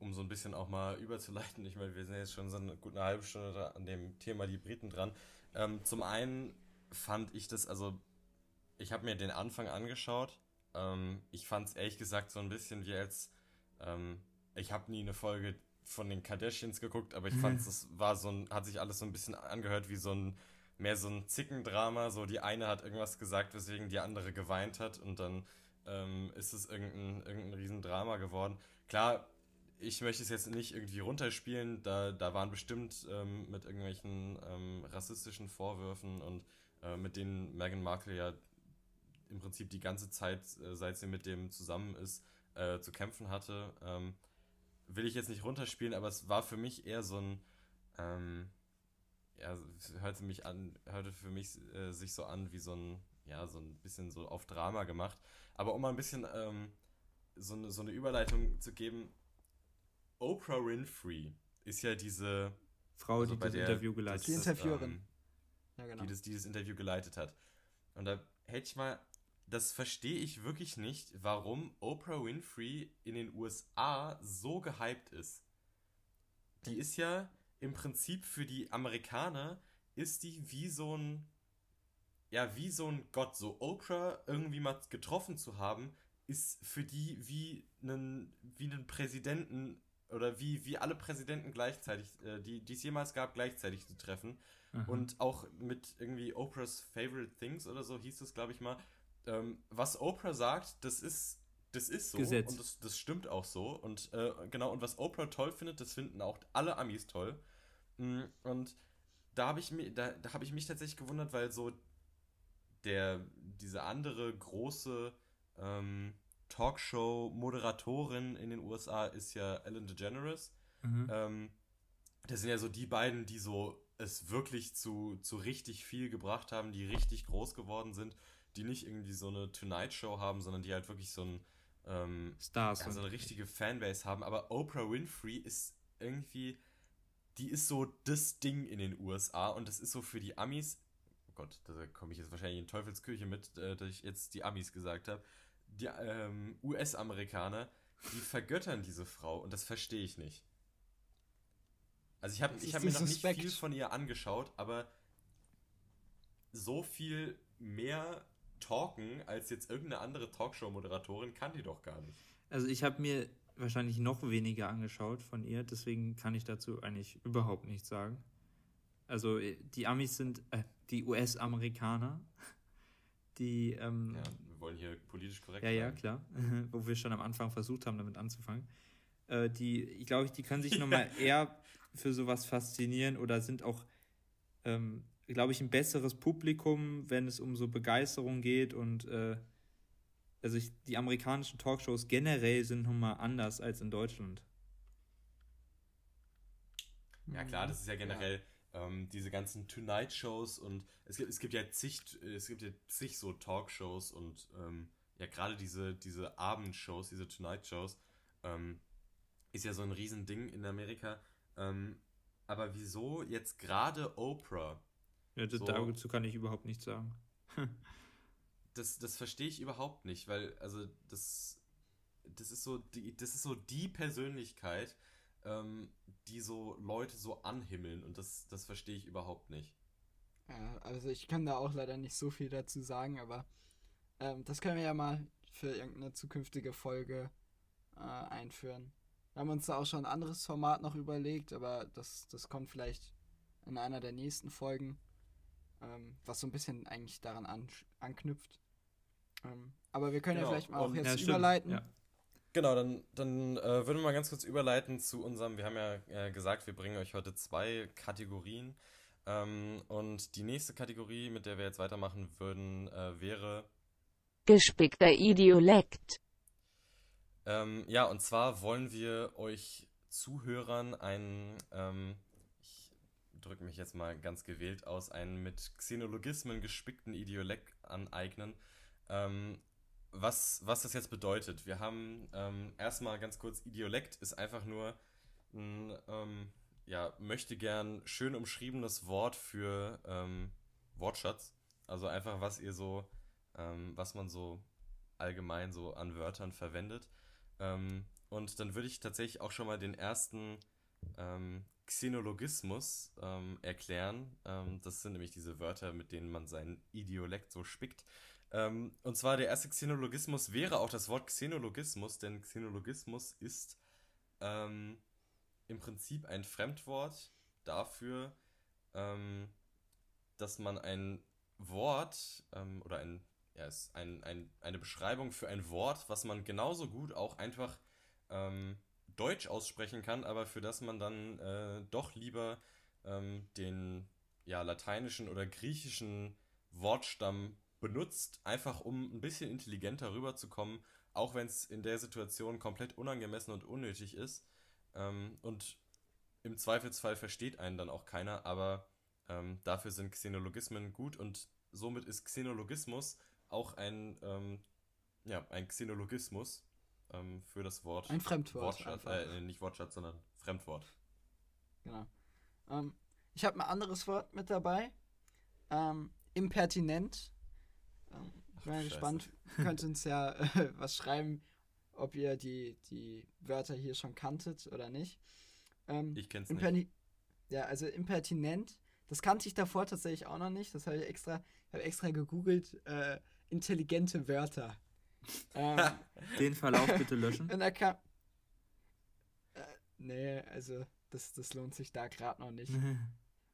um so ein bisschen auch mal überzuleiten. Ich meine, wir sind jetzt schon so eine gute halbe Stunde da an dem Thema die Briten dran. Ähm, zum einen fand ich das, also ich habe mir den Anfang angeschaut. Ähm, ich fand es ehrlich gesagt so ein bisschen wie als, ähm, ich habe nie eine Folge von den Kardashians geguckt, aber ich fand es war so ein, hat sich alles so ein bisschen angehört wie so ein, mehr so ein Zickendrama. So die eine hat irgendwas gesagt, weswegen die andere geweint hat und dann ähm, ist es irgendein, irgendein Riesendrama geworden. Klar, ich möchte es jetzt nicht irgendwie runterspielen, da, da waren bestimmt ähm, mit irgendwelchen ähm, rassistischen Vorwürfen und äh, mit denen Meghan Markle ja im Prinzip die ganze Zeit, äh, seit sie mit dem zusammen ist, äh, zu kämpfen hatte. Ähm, will ich jetzt nicht runterspielen, aber es war für mich eher so ein, ähm, ja, es hörte mich an, hörte für mich äh, sich so an wie so ein, ja, so ein bisschen so auf Drama gemacht. Aber um mal ein bisschen ähm, so, eine, so eine Überleitung zu geben, Oprah Winfrey ist ja diese Frau, also die bei das der- Interview geleitet Die das, hat. Interviewerin. ja, genau. die das, die das Interview geleitet hat. Und da hätte ich mal, das verstehe ich wirklich nicht, warum Oprah Winfrey in den USA so gehypt ist. Die ist ja im Prinzip für die Amerikaner, ist die wie so ein, ja, wie so ein Gott. So Oprah irgendwie mal getroffen zu haben, ist für die wie einen, wie einen Präsidenten oder wie, wie alle Präsidenten gleichzeitig, äh, die, die es jemals gab, gleichzeitig zu treffen. Mhm. Und auch mit irgendwie Oprah's Favorite Things oder so hieß es, glaube ich mal. Ähm, was Oprah sagt, das ist, das ist so. Gesetz. Und das, das stimmt auch so. Und äh, genau, und was Oprah toll findet, das finden auch alle Amis toll. Mm, Und da habe ich, mi- da, da hab ich mich tatsächlich gewundert, weil so der, diese andere große ähm, Talkshow-Moderatorin in den USA ist ja Ellen DeGeneres. Mhm. Ähm, das sind ja so die beiden, die so es wirklich zu, zu richtig viel gebracht haben, die richtig groß geworden sind, die nicht irgendwie so eine Tonight-Show haben, sondern die halt wirklich so, ein, ähm, Stars. ja, so eine richtige Fanbase haben. Aber Oprah Winfrey ist irgendwie, die ist so das Ding in den USA und das ist so für die Amis, oh Gott, da komme ich jetzt wahrscheinlich in Teufelsküche mit, äh, dass ich jetzt die Amis gesagt habe, die ähm, US-Amerikaner, die vergöttern diese Frau und das verstehe ich nicht. Also ich habe ich hab mir noch nicht viel von ihr angeschaut, aber so viel mehr talken als jetzt irgendeine andere Talkshow-Moderatorin kann die doch gar nicht. Also ich habe mir wahrscheinlich noch weniger angeschaut von ihr, deswegen kann ich dazu eigentlich überhaupt nichts sagen. Also äh, die Amis sind, äh, die US-Amerikaner, die, ähm, Ja, wir wollen hier politisch korrekt ja, ja, bleiben. klar, wo wir schon am Anfang versucht haben, damit anzufangen. Äh, die, ich glaube, die können sich nochmal eher für sowas faszinieren oder sind auch, ähm, glaube ich, ein besseres Publikum, wenn es um so Begeisterung geht und äh, also ich, die amerikanischen Talkshows generell sind nochmal anders als in Deutschland. Ja klar, das ist ja generell ähm, diese ganzen Tonight-Shows und es gibt, es gibt ja zig, es gibt ja zig so Talkshows und ähm, ja gerade diese, diese Abendshows, diese Tonight-Shows, ähm, ist ja so ein Riesending in Amerika. Ähm, aber wieso jetzt gerade Oprah? Ja, So. Dazu kann ich überhaupt nichts sagen. Das, das verstehe ich überhaupt nicht, weil, also, das, das ist so die, das ist so die Persönlichkeit, ähm, die so Leute so anhimmeln und das, das verstehe ich überhaupt nicht. Ja, also ich kann da auch leider nicht so viel dazu sagen, aber ähm, das können wir ja mal für irgendeine zukünftige Folge äh, einführen. Wir haben uns da auch schon ein anderes Format noch überlegt, aber das, das kommt vielleicht in einer der nächsten Folgen, ähm, was so ein bisschen eigentlich daran an, anknüpft. Ähm, aber wir können Genau, ja vielleicht mal auch und- jetzt Ja, überleiten. ja. Genau, dann, dann äh, würden wir mal ganz kurz überleiten zu unserem, wir haben ja äh, gesagt, wir bringen euch heute zwei Kategorien. Ähm, und die nächste Kategorie, mit der wir jetzt weitermachen würden, äh, wäre, Gespickter Idiolekt. ähm, ja, und zwar wollen wir euch Zuhörern einen, ähm, drücke mich jetzt mal ganz gewählt aus, einen mit Xenologismen gespickten Idiolekt aneignen. Ähm, was, was das jetzt bedeutet. Wir haben ähm, erstmal ganz kurz, Idiolekt ist einfach nur ein, ähm, ja, möchte gern schön umschriebenes Wort für ähm, Wortschatz. Also einfach, was ihr so, ähm, was man so allgemein so an Wörtern verwendet. Ähm, und dann würde ich tatsächlich auch schon mal den ersten ähm, Xenologismus ähm, erklären. Ähm, das sind nämlich diese Wörter, mit denen man seinen Idiolekt so spickt. Ähm, und zwar der erste Xenologismus wäre auch das Wort Xenologismus, denn Xenologismus ist ähm, im Prinzip ein Fremdwort dafür, ähm, dass man ein Wort oder ein, ja, ist ein, ein, eine Beschreibung für ein Wort, was man genauso gut auch einfach Deutsch aussprechen kann, aber für das man dann äh, doch lieber ähm, den ja, lateinischen oder griechischen Wortstamm benutzt, einfach um ein bisschen intelligenter rüberzukommen, auch wenn es in der Situation komplett unangemessen und unnötig ist. Ähm, und im Zweifelsfall versteht einen dann auch keiner, aber ähm, dafür sind Xenologismen gut und somit ist Xenologismus auch ein, ähm, ja, ein Xenologismus ähm, für das Wort Ein Fremdwort. Wortschatz, äh, nicht Wortschatz, sondern Fremdwort. Genau. Ähm, ich habe ein anderes Wort mit dabei. Ähm, impertinent. Ähm, ich bin gespannt. Könnt uns ja äh, was schreiben, ob ihr die, die Wörter hier schon kanntet oder nicht. Ähm, Ich kenn's nicht. Ja, also impertinent. Das kannte ich davor tatsächlich auch noch nicht. Das habe ich extra, habe extra gegoogelt. Äh, intelligente Wörter. Ähm, Den Verlauf bitte löschen. und kam. Äh, nee, also das, das lohnt sich da gerade noch nicht.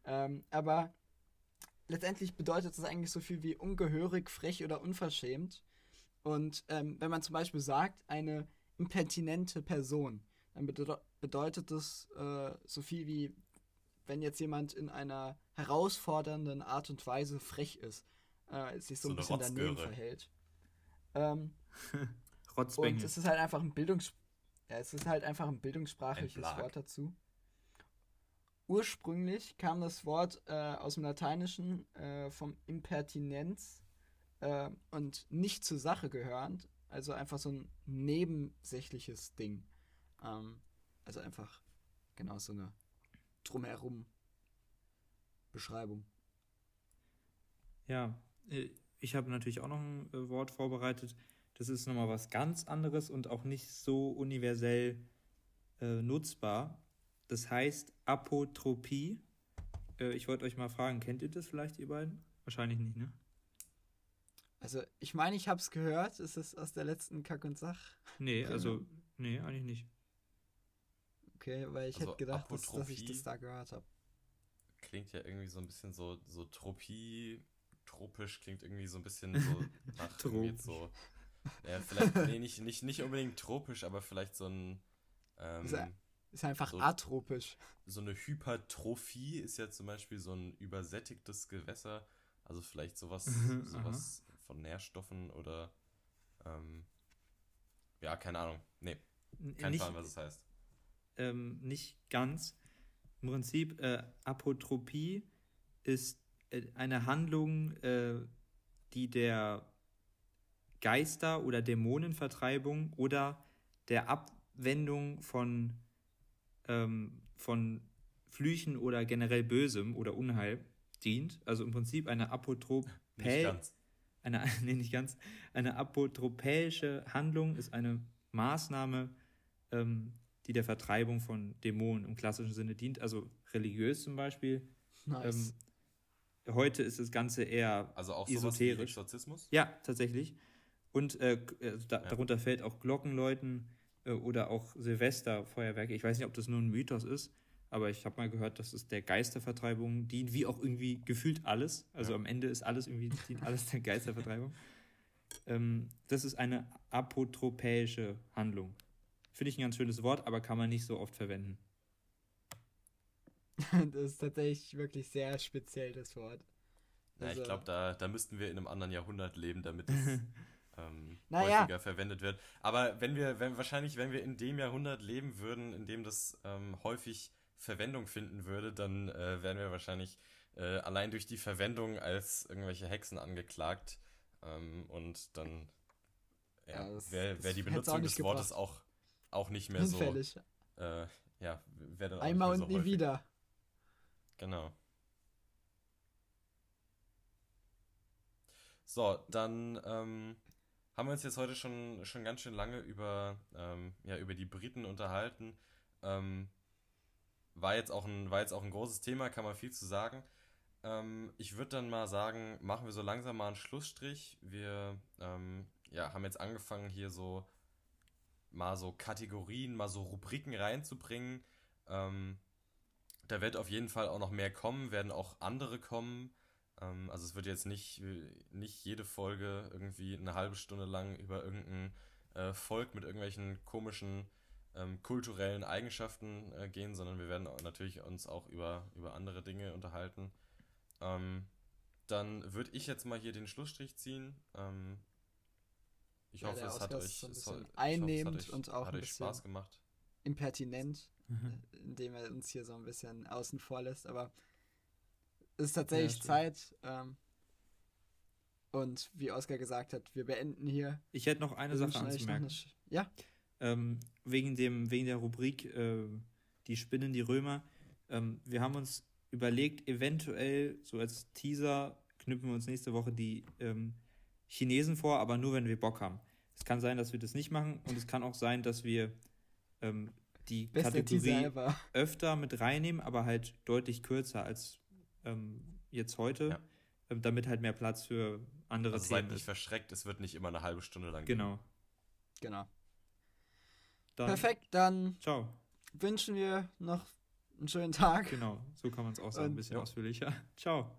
Ähm, aber letztendlich bedeutet das eigentlich so viel wie ungehörig, frech oder unverschämt. Und ähm, wenn man zum Beispiel sagt, eine impertinente Person, dann bede bedeutet das äh, so viel wie, wenn jetzt jemand in einer herausfordernden Art und Weise frech ist, äh, sich so, So ein bisschen daneben verhält. Ähm, und es ist halt einfach ein Bildungs ja, es ist halt einfach ein bildungssprachliches Ein. Wort dazu. Ursprünglich kam das Wort äh, aus dem Lateinischen äh, vom Impertinenz äh, und nicht zur Sache gehörend, also einfach so ein nebensächliches Ding. Ähm, also einfach genau so eine drumherum Beschreibung. Ja, äh, ich habe natürlich auch noch ein äh, Wort vorbereitet. Das ist nochmal was ganz anderes und auch nicht so universell äh, nutzbar. Das heißt Apotropie. Äh, ich wollte euch mal fragen, kennt ihr das vielleicht, ihr beiden? Wahrscheinlich nicht, ne? Also ich meine, ich habe es gehört. Ist es aus der letzten Kack und Sach? Nee, Okay. also, nee, eigentlich nicht. Okay, weil ich Also hätte gedacht, dass, dass ich das da gehört habe. Klingt ja irgendwie so ein bisschen so, so Tropie, tropisch, klingt irgendwie so ein bisschen so nach jetzt so. Ja, vielleicht, nee, nicht, nicht, nicht unbedingt tropisch, aber vielleicht so ein. Ähm, Ist ja- Ist einfach So- atropisch. so eine Hypertrophie ist ja zum Beispiel so ein übersättigtes Gewässer. Also vielleicht sowas, Mhm, sowas von Nährstoffen oder ähm, ja, keine Ahnung. Nee, kein nicht, Plan, was es heißt. ähm, nicht ganz. Im Prinzip, äh, Apotropie ist eine Handlung, äh, die der Geister- oder Dämonenvertreibung oder der Abwendung von, ähm, von Flüchen oder generell Bösem oder Unheil dient. Also im Prinzip eine Apotropä eine, nee, nicht ganz, eine apotropäische Handlung ist eine Maßnahme, ähm, die der Vertreibung von Dämonen im klassischen Sinne dient, also religiös zum Beispiel. Nice. Ähm, heute ist das Ganze eher Also auch esoterisch. Exorzismus? ja, tatsächlich. Und äh, äh, da, darunter fällt auch Glockenläuten, äh, oder auch Silvesterfeuerwerke. Ich weiß nicht, ob das nur ein Mythos ist, aber ich habe mal gehört, dass es der Geistervertreibung dient, wie auch irgendwie gefühlt alles. Also Ja. am Ende ist alles irgendwie, dient alles der Geistervertreibung. Ähm, das ist eine apotropäische Handlung. Finde ich ein ganz schönes Wort, aber kann man nicht so oft verwenden. Das ist tatsächlich wirklich sehr speziell, das Wort. Ja, Also- ich glaube, da, da müssten wir in einem anderen Jahrhundert leben, damit es ähm, Naja. häufiger verwendet wird. Aber wenn wir, wenn wahrscheinlich, wenn wir in dem Jahrhundert leben würden, in dem das ähm, häufig Verwendung finden würde, dann äh, wären wir wahrscheinlich äh, allein durch die Verwendung als irgendwelche Hexen angeklagt. Ähm, und dann ja, Ja, wäre wär die Benutzung des Wortes gebracht. auch, auch nicht mehr so. Hinfällig. Äh, ja, wäre dann auch Einmal und so nie häufig. wieder. Genau. So, dann ähm, haben wir uns jetzt heute schon, schon ganz schön lange über, ähm, ja, über die Briten unterhalten. Ähm, war, jetzt auch ein, war jetzt auch ein großes Thema, kann man viel zu sagen. Ähm, ich würde dann mal sagen, machen wir so langsam mal einen Schlussstrich. Wir ähm, ja, haben jetzt angefangen, hier so mal so Kategorien, mal so Rubriken reinzubringen. Ähm, da wird auf jeden Fall auch noch mehr kommen, werden auch andere kommen. Ähm, also es wird jetzt nicht, nicht jede Folge irgendwie eine halbe Stunde lang über irgendein äh, Volk mit irgendwelchen komischen ähm, kulturellen Eigenschaften äh, gehen, sondern wir werden natürlich uns auch über, über andere Dinge unterhalten. Ähm, dann würde ich jetzt mal hier den Schlussstrich ziehen. Ähm, ich Ja, hoffe, es hat euch, so ich hoffe, es einnehmend hat euch, und auch hat ein euch bisschen- Spaß gemacht. Impertinent, Mhm. indem er uns hier so ein bisschen außen vor lässt. Aber es ist tatsächlich stimmt. Zeit. Ähm, und wie Oskar gesagt hat, wir beenden hier. Ich hätte noch eine Sache anzumerken. eine Ja, ähm, wegen, dem, wegen der Rubrik äh, Die Spinnen, die Römer. Ähm, wir haben uns überlegt, eventuell so als Teaser knüpfen wir uns nächste Woche die ähm, Chinesen vor, aber nur wenn wir Bock haben. Es kann sein, dass wir das nicht machen und es kann auch sein, dass wir ähm, die beste Teaser Kategorie öfter mit reinnehmen, aber halt deutlich kürzer als ähm, jetzt heute, Ja. ähm, damit halt mehr Platz für andere Also seid Themen nicht ist. verschreckt, es wird nicht immer eine halbe Stunde lang gehen. Genau. Genau. Dann, Perfekt, dann Ciao. wünschen wir noch einen schönen Tag. Genau, so kann man es auch sagen, ein bisschen Ja. ausführlicher. Ciao.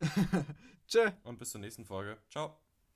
Tschö. Und bis zur nächsten Folge. Ciao.